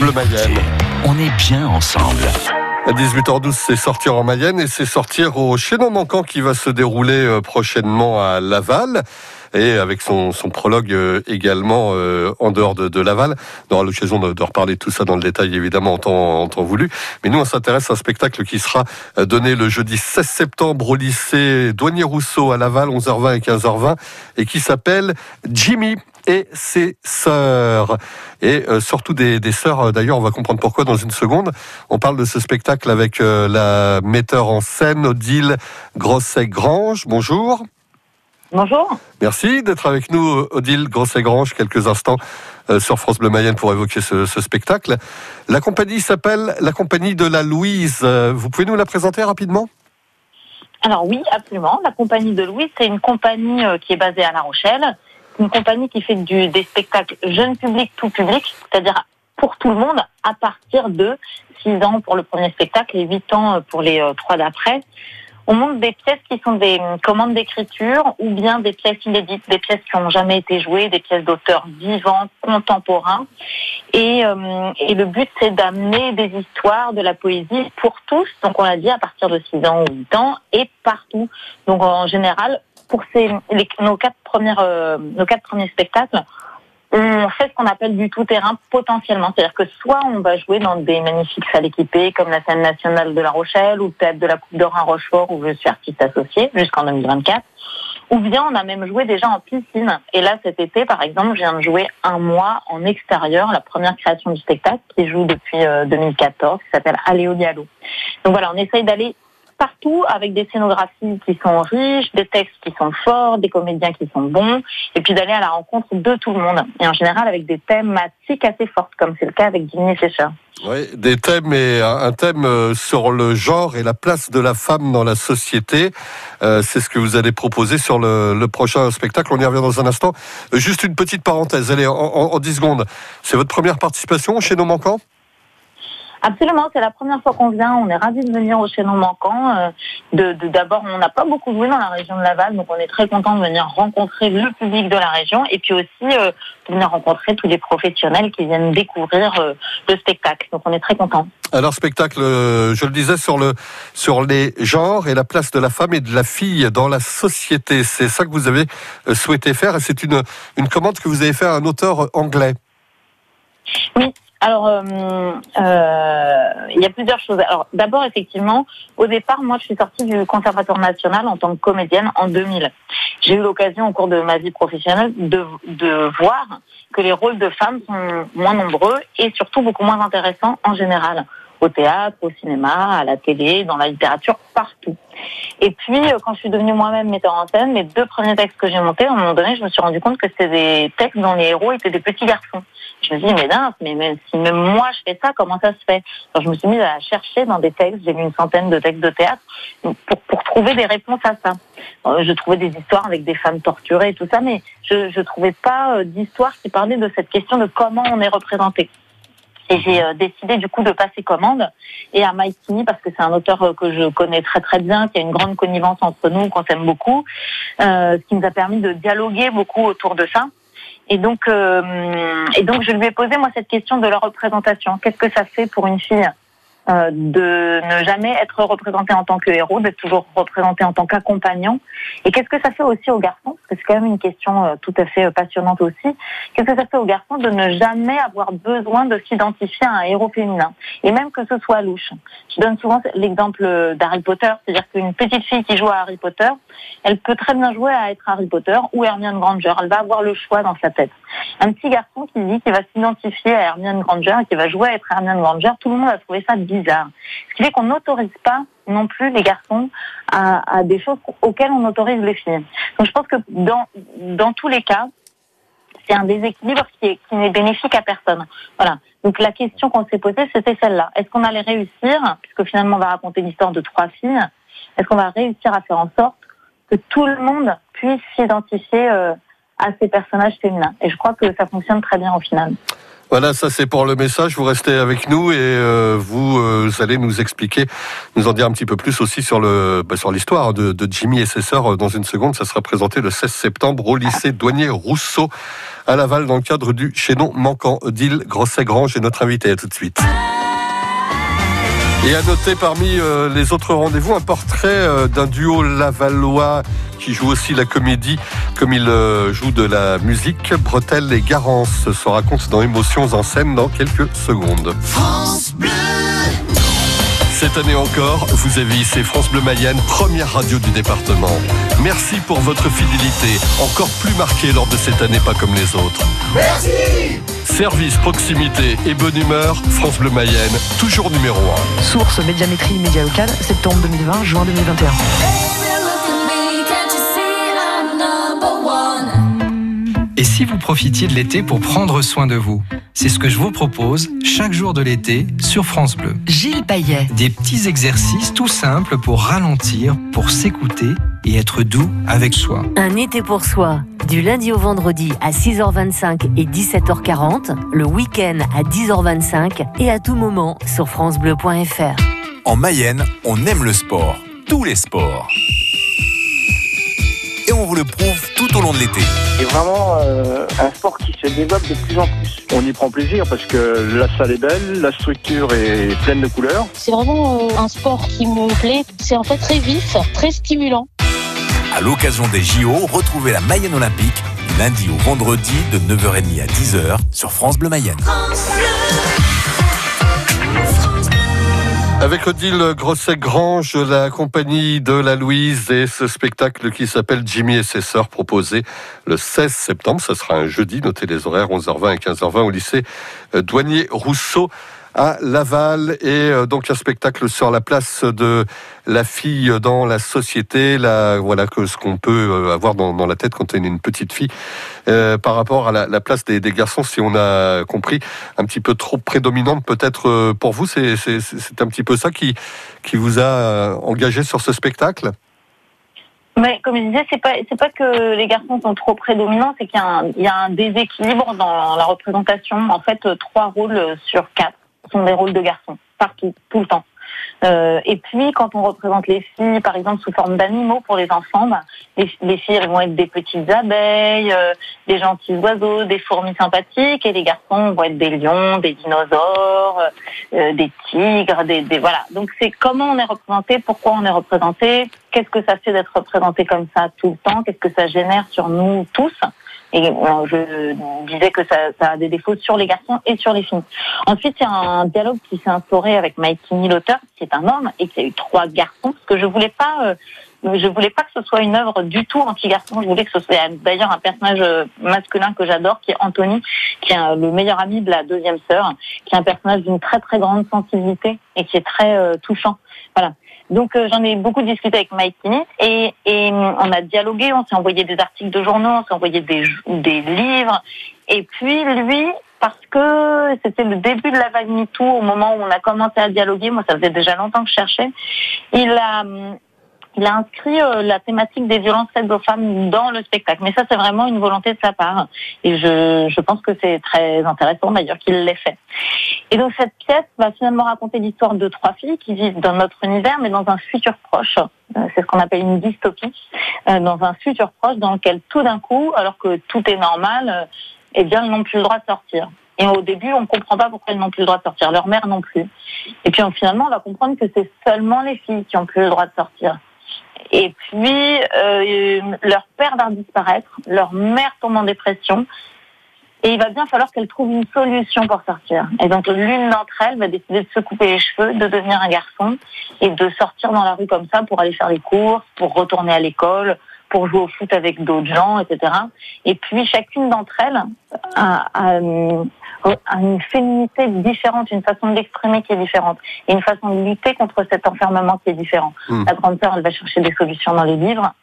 Bleu Mayenne. On est bien ensemble. À 18h12, c'est sortir en Mayenne et c'est sortir au Chaînon Manquant qui va se dérouler euh, prochainement à Laval et avec son, son prologue euh, également euh, en dehors de, de Laval. On aura l'occasion de, de, reparler tout ça dans le détail évidemment en temps, en temps voulu. Mais nous, on s'intéresse à un spectacle qui sera donné le jeudi 16 septembre au lycée Douanier Rousseau à Laval, 11h20 et 15h20, et qui s'appelle Jimmy et ses sœurs. Et euh, surtout des, des sœurs, d'ailleurs, on va comprendre pourquoi dans une seconde. On parle de ce spectacle avec euh, la metteur en scène Odile Grosset-Grange. Bonjour. Bonjour. Merci d'être avec nous, Odile Grosset-Grange, quelques instants euh, sur France Bleu Mayenne pour évoquer ce, ce spectacle. La compagnie s'appelle la compagnie de la Louise. Vous pouvez nous la présenter rapidement? Alors oui, absolument. La compagnie de Louise, c'est une compagnie qui est basée à La Rochelle une compagnie qui fait du, des spectacles jeunes publics, tout public, c'est-à-dire pour tout le monde, à partir de 6 ans pour le premier spectacle et 8 ans pour les euh, trois d'après. On monte des pièces qui sont des commandes d'écriture ou bien des pièces inédites, des pièces qui n'ont jamais été jouées, des pièces d'auteurs vivants, contemporains. Et, euh, et le but, c'est d'amener des histoires, de la poésie pour tous. Donc, on l'a dit, à partir de 6 ans ou 8 ans et partout. Donc, en général, pour nos quatre premières, euh, nos quatre premiers spectacles, on fait ce qu'on appelle du tout-terrain potentiellement. C'est-à-dire que soit on va jouer dans des magnifiques salles équipées comme la scène nationale de La Rochelle ou théâtre de la Coupe d'Or à Rochefort où je suis artiste associé jusqu'en 2024. Ou bien on a même joué déjà en piscine. Et là, cet été, par exemple, je viens de jouer un mois en extérieur, la première création du spectacle qui joue depuis 2014, euh, qui s'appelle Aléo Diallo. Donc voilà, on essaye d'aller partout avec des scénographies qui sont riches, des textes qui sont forts, des comédiens qui sont bons, et puis d'aller à la rencontre de tout le monde. Et en général avec des thématiques assez fortes, comme c'est le cas avec Jimmy Fisher. Oui, des thèmes et un thème euh, sur le genre et la place de la femme dans la société. Euh, c'est ce que vous allez proposer sur le, prochain spectacle. On y revient dans un instant. Juste une petite parenthèse, allez, en, en, en 10 secondes. C'est votre première participation chez Nos Manquants? Absolument, c'est la première fois qu'on vient. On est ravis de venir au Chaînon Manquant. Euh, de, D'abord, on n'a pas beaucoup joué dans la région de Laval, donc on est très content de venir rencontrer le public de la région et puis aussi euh, de venir rencontrer tous les professionnels qui viennent découvrir euh, le spectacle. Donc on est très content. Alors spectacle, je le disais sur le sur les genres et la place de la femme et de la fille dans la société. C'est ça que vous avez souhaité faire et c'est une une commande que vous avez fait à un auteur anglais. Oui, alors, euh, euh, il y a plusieurs choses. Alors, d'abord, effectivement, au départ, moi, je suis sortie du Conservatoire national en tant que comédienne en 2000. J'ai eu l'occasion, au cours de ma vie professionnelle, de, de voir que les rôles de femmes sont moins nombreux et surtout beaucoup moins intéressants en général au théâtre, au cinéma, à la télé, dans la littérature, partout. Et puis, euh, quand je suis devenue moi-même metteur en scène, les deux premiers textes que j'ai montés, à un moment donné, je me suis rendu compte que c'était des textes dont les héros étaient des petits garçons. Je me suis dit, mais dingue, mais même si même moi je fais ça, comment ça se fait? Alors, je me suis mise à chercher dans des textes, j'ai lu une centaine de textes de théâtre pour, trouver des réponses à ça. Euh, je trouvais des histoires avec des femmes torturées et tout ça, mais je ne trouvais pas euh, d'histoire qui parlait de cette question de comment on est représenté. Et j'ai euh, décidé du coup de passer commande et à Mike parce que c'est un auteur euh, que je connais très très bien, qui a une grande connivence entre nous, qu'on s'aime beaucoup, euh, ce qui nous a permis de dialoguer beaucoup autour de ça. Et donc, et donc je lui ai posé moi cette question de la représentation. Qu'est-ce que ça fait pour une fille? Euh, de ne jamais être représenté en tant que héros, d'être toujours représenté en tant qu'accompagnant. Et qu'est-ce que ça fait aussi aux garçons? Parce que c'est quand même une question euh, tout à fait euh, passionnante aussi. Qu'est-ce que ça fait aux garçons de ne jamais avoir besoin de s'identifier à un héros féminin? Et même que ce soit louche. Je donne souvent l'exemple d'Harry Potter, c'est-à-dire qu'une petite fille qui joue à Harry Potter, elle peut très bien jouer à être Harry Potter ou Hermione Granger. Elle va avoir le choix dans sa tête. Un petit garçon qui dit qu'il va s'identifier à Hermione Granger et qui va jouer à être Hermione Granger, tout le monde a trouvé ça bizarre. Ce qui fait qu'on n'autorise pas non plus les garçons à, des choses auxquelles on autorise les filles. Donc je pense que dans, dans tous les cas, c'est un déséquilibre qui n'est bénéfique à personne. Voilà. Donc la question qu'on s'est posée, c'était celle-là. Est-ce qu'on allait réussir, puisque finalement on va raconter l'histoire de trois filles, est-ce qu'on va réussir à faire en sorte que tout le monde puisse s'identifier euh, à ces personnages féminins? Et je crois que ça fonctionne très bien au final. Voilà, ça c'est pour le message. Vous restez avec nous et euh, vous, euh, allez nous expliquer, nous en dire un petit peu plus aussi sur bah, l'histoire de, Jimmy et ses sœurs. Dans une seconde, ça sera présenté le 16 septembre au lycée Douanier Rousseau à Laval dans le cadre du chaînon manquant. Odile Grosset-Grange est notre invité. À tout de suite. Et à noter parmi euh, les autres rendez-vous un portrait euh, d'un duo lavallois qui joue aussi la comédie comme il euh, joue de la musique. Bretel et Garance se racontent dans Émotions en scène dans quelques secondes. France Bleu cette année encore, vous avez ici France Bleu Mayenne, première radio du département. Merci pour votre fidélité, encore plus marquée lors de cette année pas comme les autres. Merci Service, proximité et bonne humeur, France Bleu Mayenne, toujours numéro 1. Source Médiamétrie Média Local, septembre 2020, juin 2021. Et si vous profitiez de l'été pour prendre soin de vous? C'est ce que je vous propose chaque jour de l'été sur France Bleu. Gilles Payet. Des petits exercices tout simples pour ralentir, pour s'écouter et être doux avec soi. Un été pour soi, du lundi au vendredi à 6h25 et 17h40, le week-end à 10h25 et à tout moment sur francebleu.fr. En Mayenne, on aime le sport, tous les sports et on vous le prouve tout au long de l'été. C'est vraiment euh, un sport qui se développe de plus en plus. On y prend plaisir parce que la salle est belle, la structure est pleine de couleurs. C'est vraiment euh, un sport qui me plaît. C'est en fait très vif, très stimulant. À l'occasion des JO, retrouvez la Mayenne Olympique lundi au vendredi de 9h30 à 10h sur France Bleu Mayenne. Avec Odile Grosset-Grange, la compagnie de la Louise et ce spectacle qui s'appelle Jimmy et ses sœurs proposé le 16 septembre. Ce sera un jeudi, notez les horaires 11h20 et 15h20 au lycée euh, Douanier Rousseau à Laval et euh, donc un spectacle sur la place de la fille dans la société, voilà que ce qu'on peut euh, avoir dans, la tête quand on est une petite fille euh, par rapport à la, la place des, garçons, si on a compris, un petit peu trop prédominante peut-être pour vous. C'est un petit peu ça qui, vous a engagé sur ce spectacle? Mais comme je disais, c'est pas pas que les garçons sont trop prédominants, c'est qu'il y, y, a un déséquilibre dans la représentation. En fait, trois rôles sur quatre sont des rôles de garçons, partout, tout le temps. Euh, et puis, quand on représente les filles, par exemple, sous forme d'animaux pour les enfants, bah, les, les, filles elles vont être des petites abeilles, euh, des gentils oiseaux, des fourmis sympathiques, et les garçons vont être des lions, des dinosaures, euh, des tigres, des, des, voilà. Donc, c'est comment on est représenté, pourquoi on est représenté, qu'est-ce que ça fait d'être représenté comme ça tout le temps, qu'est-ce que ça génère sur nous tous. Et je disais que ça, ça, a des défauts sur les garçons et sur les filles. Ensuite, il y a un dialogue qui s'est instauré avec Mike Kinney, l'auteur, qui est un homme, et qui a eu trois garçons, parce que je voulais pas... Euh, je voulais pas que ce soit une œuvre du tout anti-garçon. Je voulais que ce soit d'ailleurs un personnage euh, masculin que j'adore, qui est Anthony, qui est le meilleur ami de la deuxième sœur, qui est un personnage d'une très très grande sensibilité et qui est très euh, touchant. Voilà. Donc euh, j'en ai beaucoup discuté avec Mike Kinney et, et on a dialogué, on s'est envoyé des articles de journaux, on s'est envoyé des, des livres. Et puis lui, parce que c'était le début de la vague MeToo, au moment où on a commencé à dialoguer, moi ça faisait déjà longtemps que je cherchais, il a il a inscrit euh, la thématique des violences faites aux femmes dans le spectacle. Mais ça, c'est vraiment une volonté de sa part. Et je, je pense que c'est très intéressant d'ailleurs qu'il l'ait fait. Et donc cette pièce va finalement raconter l'histoire de trois filles qui vivent dans notre univers, mais dans un futur proche. Euh, c'est ce qu'on appelle une dystopie. Euh, dans un futur proche dans lequel tout d'un coup, alors que tout est normal, eh bien, ils n'ont plus le droit de sortir. Et au début, on ne comprend pas pourquoi ils n'ont plus le droit de sortir. Leur mère non plus. Et puis finalement, on va comprendre que c'est seulement les filles qui ont plus le droit de sortir. Et puis, euh, leur père va disparaître, leur mère tombe en dépression, et il va bien falloir qu'elle trouve une solution pour sortir. Et donc, l'une d'entre elles va décider de se couper les cheveux, de devenir un garçon, et de sortir dans la rue comme ça pour aller faire les courses, pour retourner à l'école, pour jouer au foot avec d'autres gens, etc. Et puis, chacune d'entre elles a, a, une féminité différente, une façon d'exprimer qui est différente, et une façon de lutter contre cet enfermement qui est différent. Hmm. La grande sœur, elle va chercher des solutions dans les livres.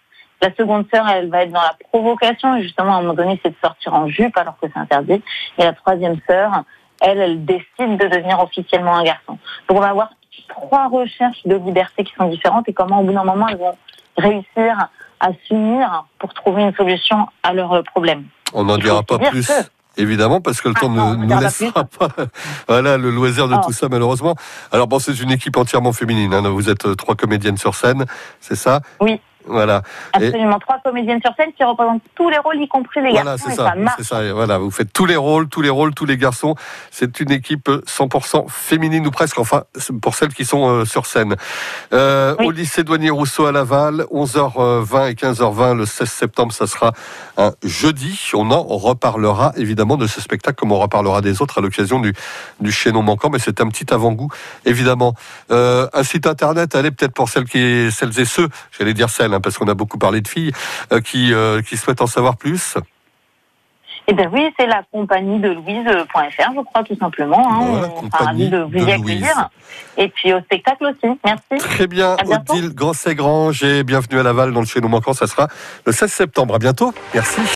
La seconde sœur, elle va être dans la provocation, et justement, à un moment donné, c'est de sortir en jupe alors que c'est interdit. Et la troisième sœur, elle, elle décide de devenir officiellement un garçon. Donc, on va avoir trois recherches de liberté qui sont différentes et comment, au bout d'un moment, elles vont réussir à s'unir pour trouver une solution à leurs problèmes. On n'en dira pas plus. évidemment, parce que le Ah, temps non, ne nous laissera pas voilà, le loisir de Oh. tout ça, malheureusement. Alors bon, c'est une équipe entièrement féminine. hein. Vous êtes euh, trois comédiennes sur scène, c'est ça? Oui. Voilà. Et- Absolument. Trois comédiennes sur scène qui représentent tous les rôles, y compris les Voilà, garçons, c'est et ça. ça marche. C'est ça. Voilà, vous faites tous les rôles, tous les rôles, tous les garçons. C'est une équipe 100% féminine ou presque. Enfin, pour celles qui sont euh, sur scène. Euh, Oui. Au lycée Douanier Rousseau à Laval, 11h20 et 15h20 le 16 septembre, ça sera un jeudi. On en reparlera évidemment de ce spectacle, comme on reparlera des autres à l'occasion du, du chaînon manquant. Mais c'est un petit avant-goût, évidemment. Euh, un site internet, allez peut-être pour celles qui, celles et ceux, j'allais dire celles, hein, parce qu'on a beaucoup parlé de filles, euh, qui, euh, qui souhaitent en savoir plus. Eh bien oui, c'est la compagnie de Louise.fr, je crois, tout simplement. Hein. Voilà, On sera ravis de vous y accueillir. Et puis au spectacle aussi. Merci. Très bien. Odile Grand-Ségrange et bienvenue à Laval dans le chaînon manquant. Ça sera le 16 septembre. À bientôt. Merci.